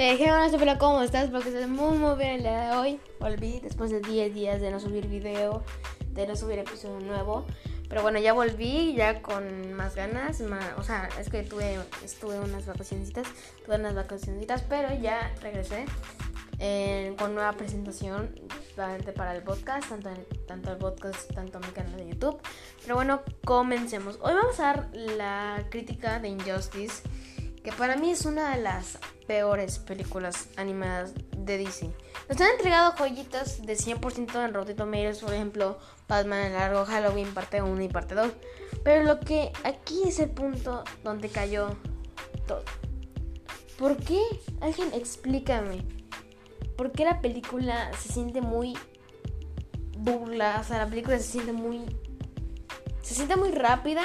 Hey, hey, hola, ¿cómo estás? Espero que estés muy, muy bien el día de hoy. Volví después de 10 días de no subir video, de no subir episodio nuevo. Pero bueno, ya volví, ya con más ganas. o sea, es que tuve, estuve unas vacacioncitas, tuve unas vacacioncitas, pero ya regresé eh, con nueva presentación para el podcast, tanto, tanto el podcast, tanto mi canal de YouTube. Pero bueno, comencemos. Hoy vamos a dar la crítica de Injustice que para mí es una de las peores películas animadas de DC. Nos han entregado joyitas de 100% en Rotten Tomatoes, por ejemplo, Batman el largo, Halloween parte 1 y parte 2. Pero lo que aquí es el punto donde cayó todo. ¿Por qué? Alguien explícame. ¿Por qué la película se siente muy burla? O sea, la película se siente muy... Se siente muy rápida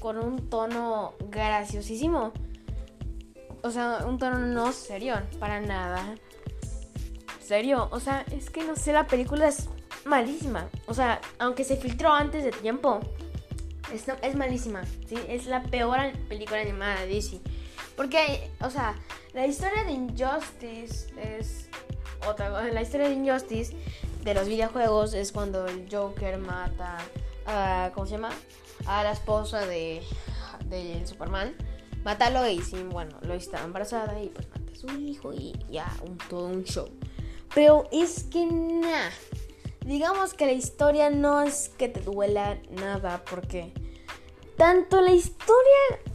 con un tono graciosísimo. O sea, un tono no serio, para nada. Serio, o sea, es que no sé, la película es malísima. O sea, aunque se filtró antes de tiempo, es, malísima, ¿sí? Es la peor película animada de DC. Porque, o sea, la historia de Injustice es otra La historia de Injustice de los videojuegos es cuando el Joker mata a, ¿cómo se llama? A la esposa de, de Superman mata a Lois y bueno, Lois está embarazada y pues mata a su hijo y ya, todo un show. Pero es que nada, digamos que la historia no es que te duela nada porque tanto la historia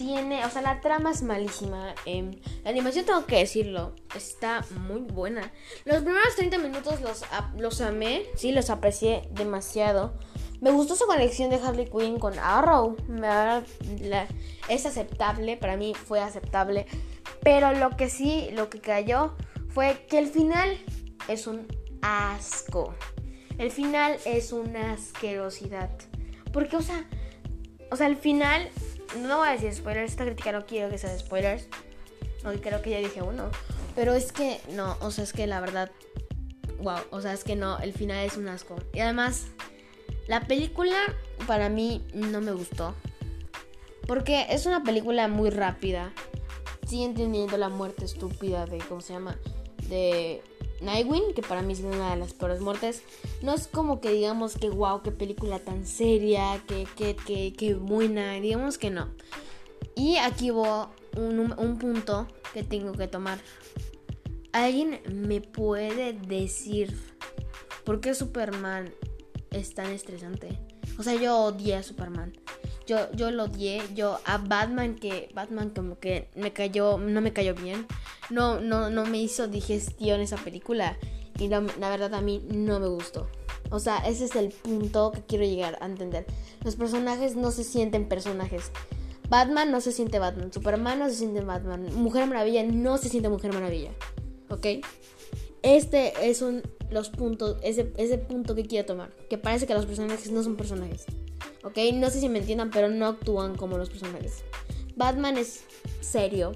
tiene, o sea, la trama es malísima. Em, la animación, tengo que decirlo, está muy buena. Los primeros 30 minutos los, los amé, sí, los aprecié demasiado. Me gustó su conexión de Harley Quinn con Arrow. es aceptable, para mí fue aceptable. Pero lo que sí, lo que cayó fue que el final es un asco. El final es una asquerosidad. Porque, o sea, o sea, el final, no voy a decir spoilers, esta crítica no quiero que sea spoilers. No, creo que ya dije uno. Pero es que, no, o sea, es que la verdad, wow, o sea, es que no, el final es un asco. Y además, la película para mí no me gustó. Porque es una película muy rápida. Sigue entendiendo la muerte estúpida de, ¿cómo se llama? De Nightwing, que para mí es una de las peores muertes. No es como que digamos que wow, qué película tan seria, que, que, que, que buena. Digamos que no. Y aquí hubo un, un punto que tengo que tomar. ¿Alguien me puede decir por qué Superman es tan estresante. O sea, yo odié a Superman. Yo, yo lo odié. Yo a Batman que Batman como que me cayó, no me cayó bien. No, no, no me hizo digestión esa película. Y la, verdad a mí no me gustó. O sea, ese es el punto que quiero llegar a entender. Los personajes no se sienten personajes. Batman no se siente Batman. Superman no se siente Batman. Mujer Maravilla no se siente Mujer Maravilla. ¿Ok? Este es un los puntos, ese, ese punto que quiero tomar. Que parece que los personajes no son personajes. ¿Ok? No sé si me entiendan, pero no actúan como los personajes. Batman es serio.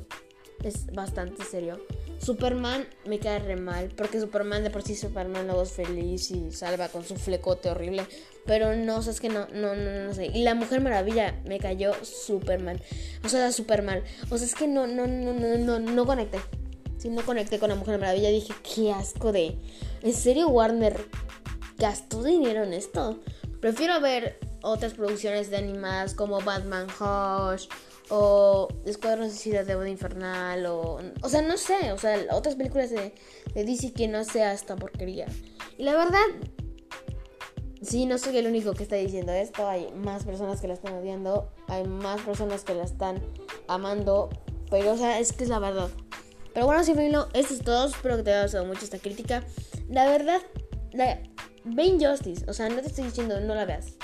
Es bastante serio. Superman me cae re mal. Porque Superman de por sí Superman luego es feliz y salva con su flecote horrible. Pero no, o sea, es que no, no, no, no sé. Y la Mujer Maravilla me cayó Superman. O sea, super mal. O sea, es que no, no, no, no, no, no conecté si no conecté con la Mujer Maravilla, dije, qué asco de... ¿En serio Warner gastó dinero en esto? Prefiero ver otras producciones de animadas como Batman Hush o Escuadrón Ciudad de Boda Infernal o... O sea, no sé, o sea, otras películas de, de DC que no sea esta porquería. Y la verdad, sí, no soy el único que está diciendo esto. Hay más personas que la están odiando. Hay más personas que la están amando. Pero, o sea, es que es la verdad. Pero bueno, sí, familia, esto es todo. Espero que te haya gustado mucho esta crítica. La verdad, la, ve. O sea, no te estoy diciendo no la veas.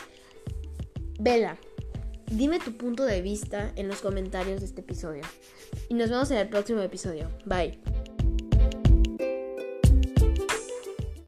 Vela. Dime tu punto de vista en los comentarios de este episodio. Y nos vemos en el próximo episodio. Bye.